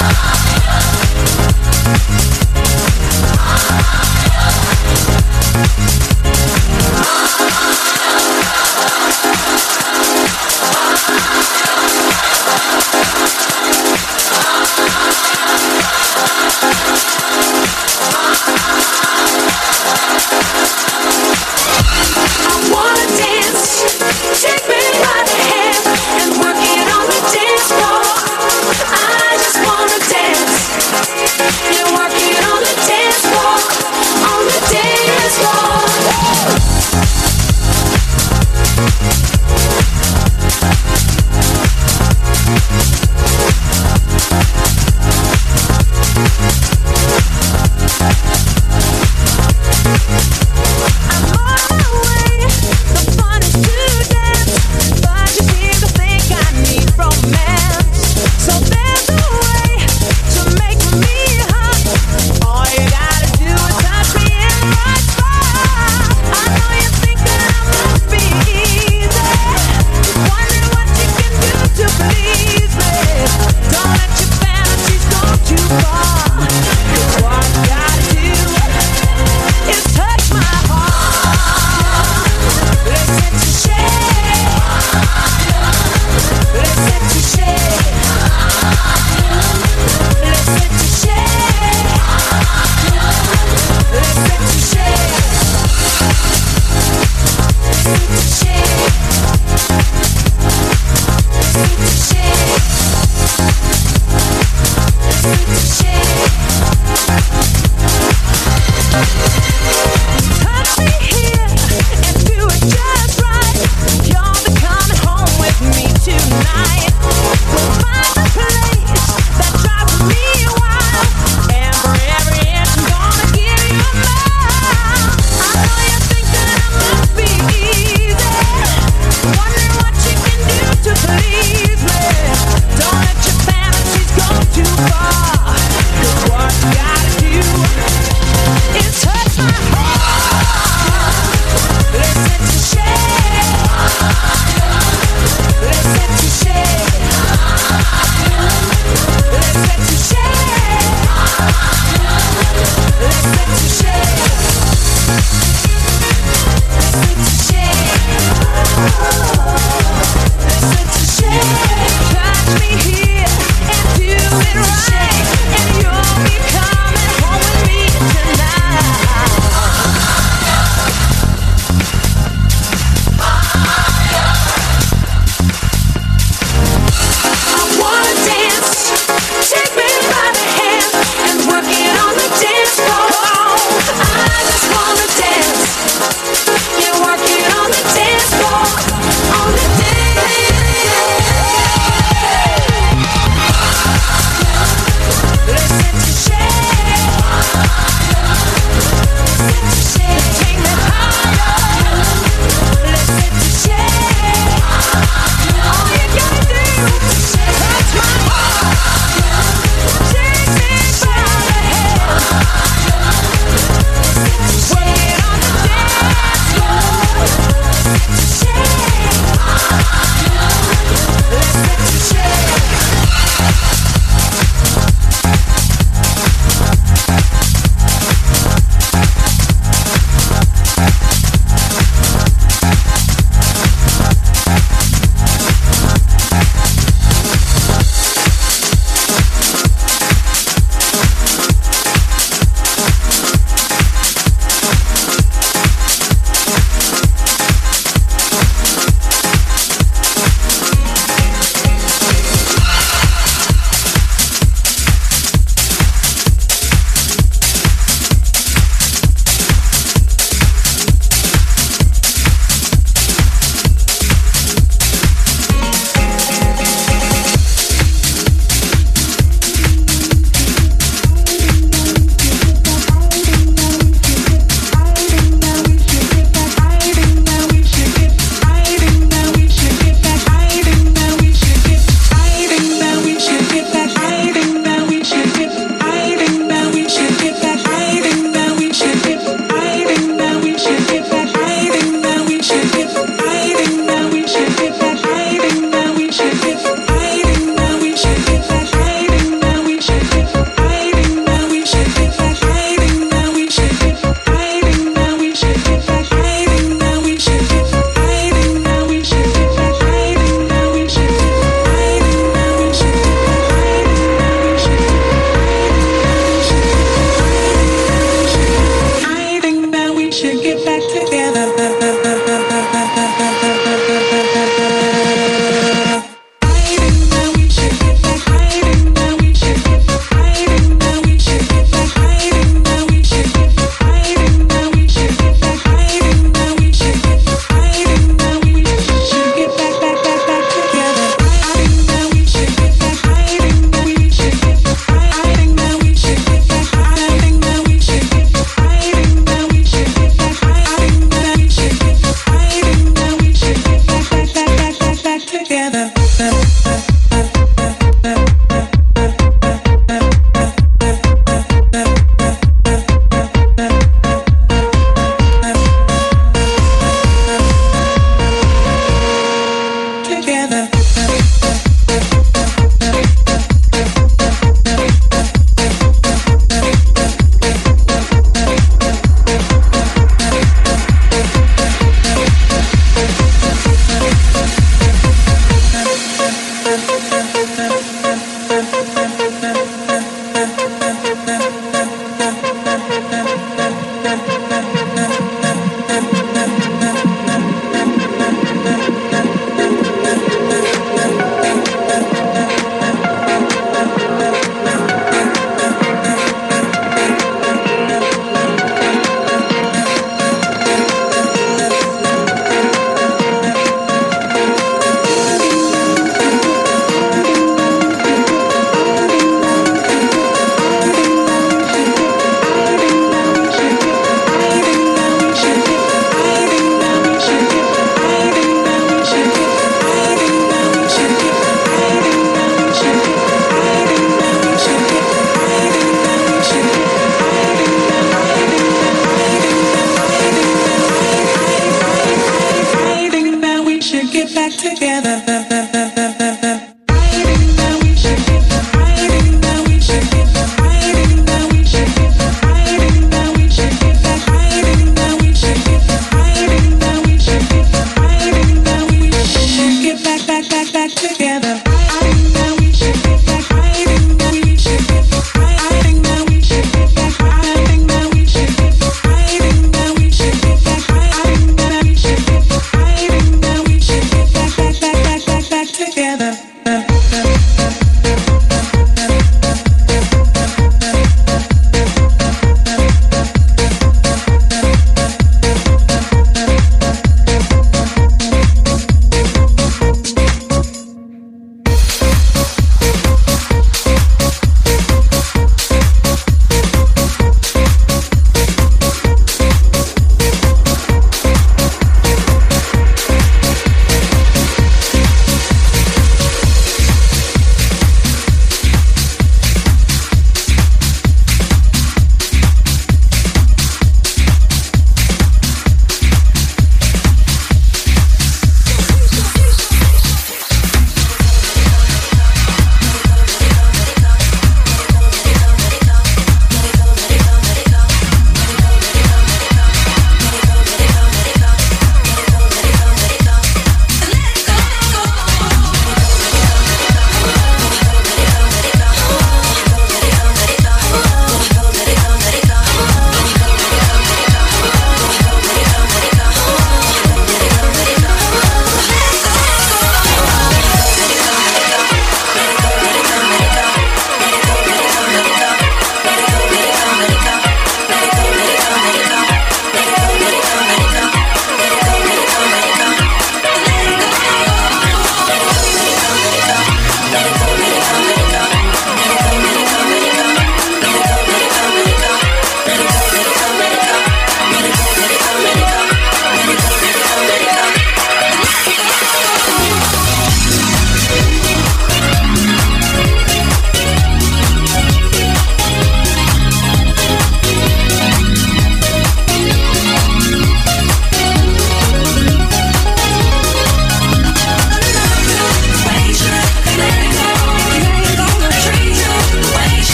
Bye.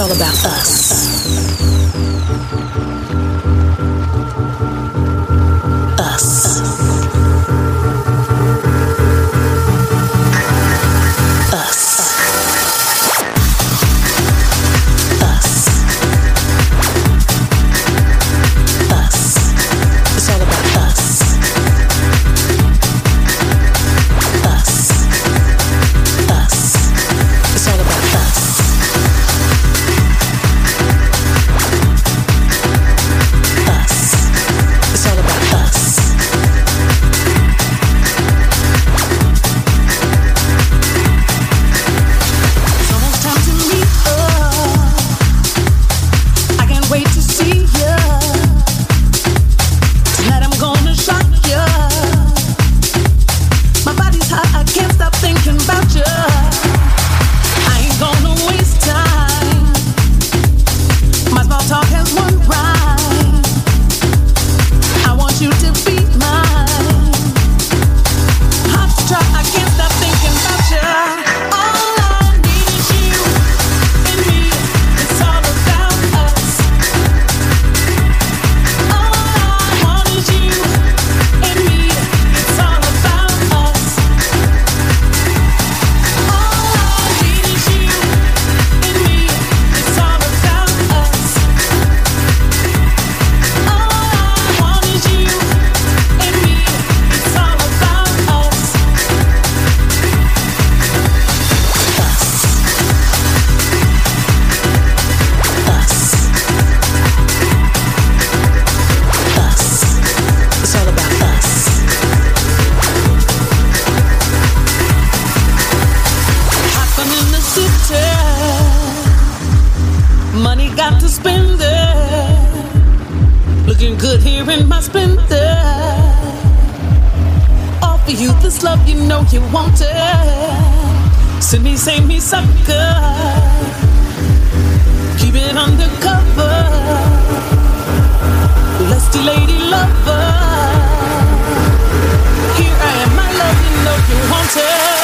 All about us. offer you this love you know you want it. Send me, save me, sucker. Keep it undercover. Lusty lady lover. Here I am, my love, you know you want it.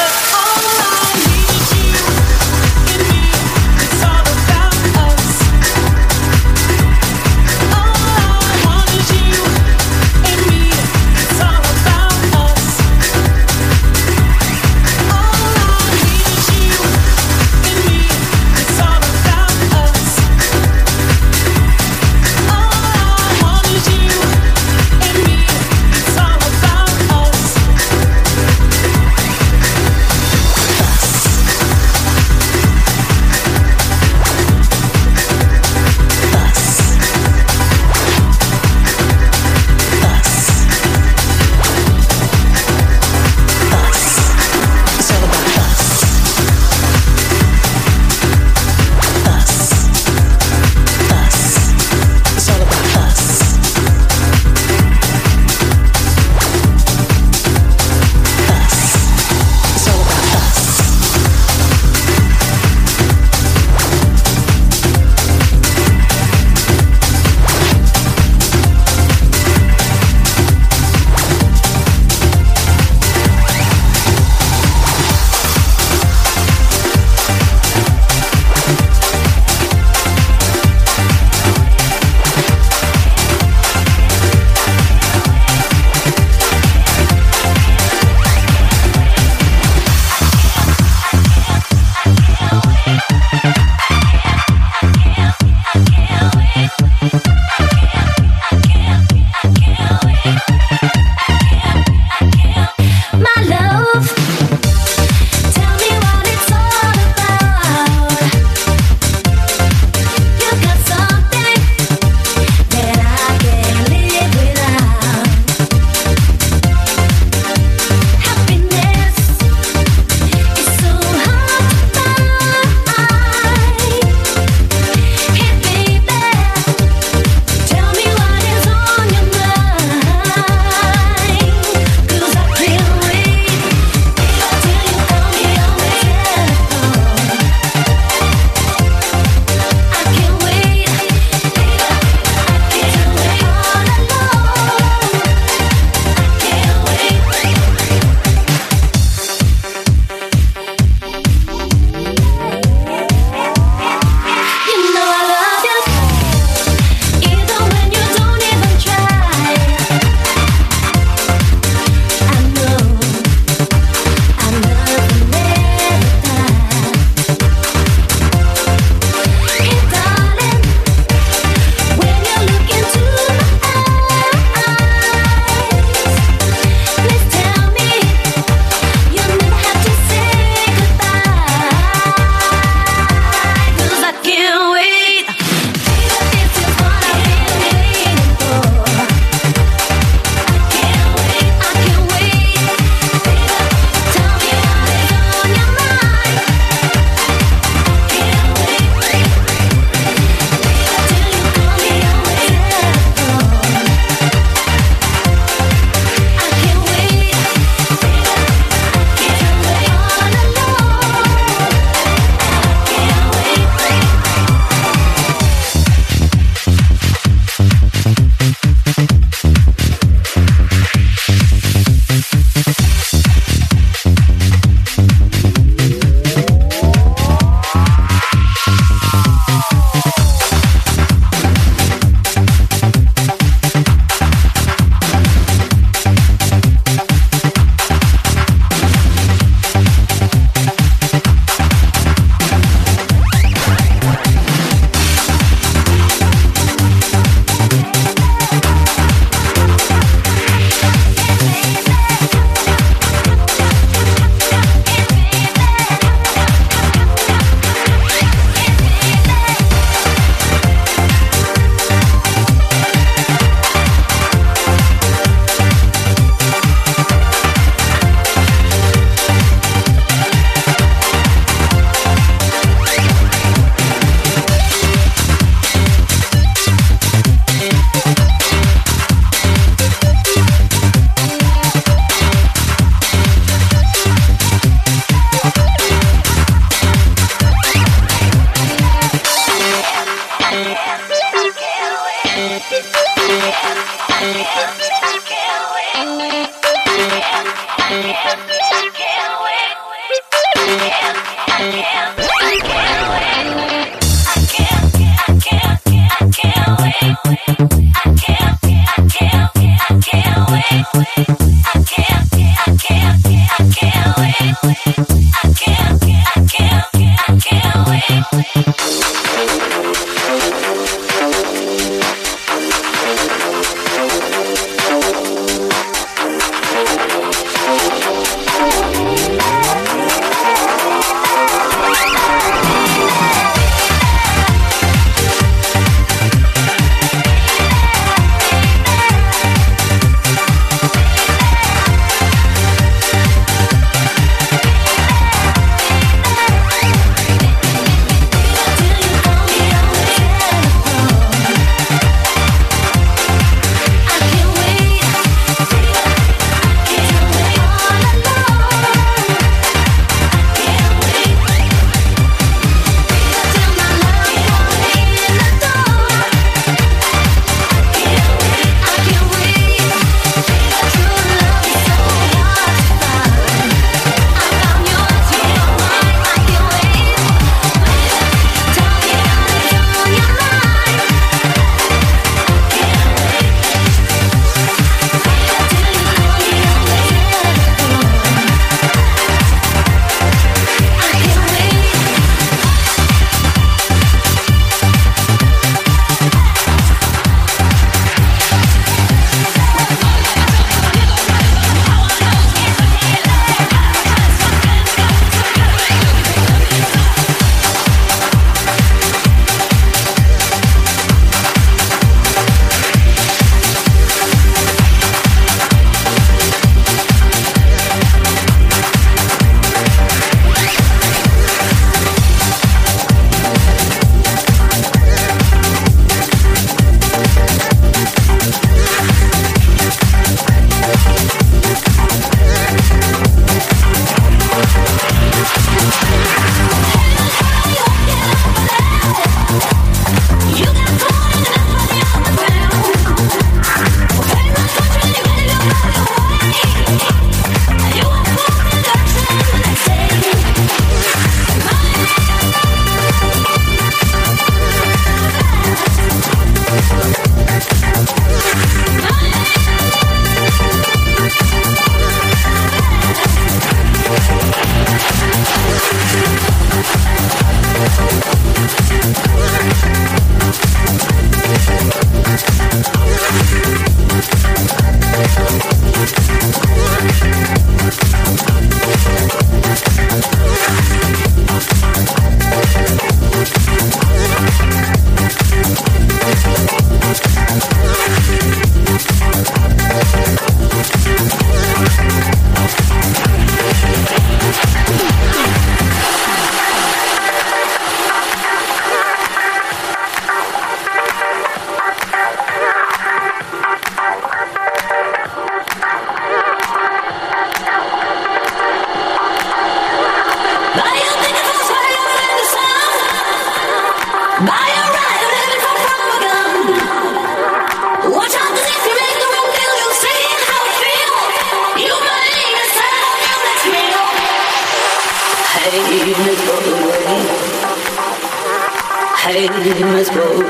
go.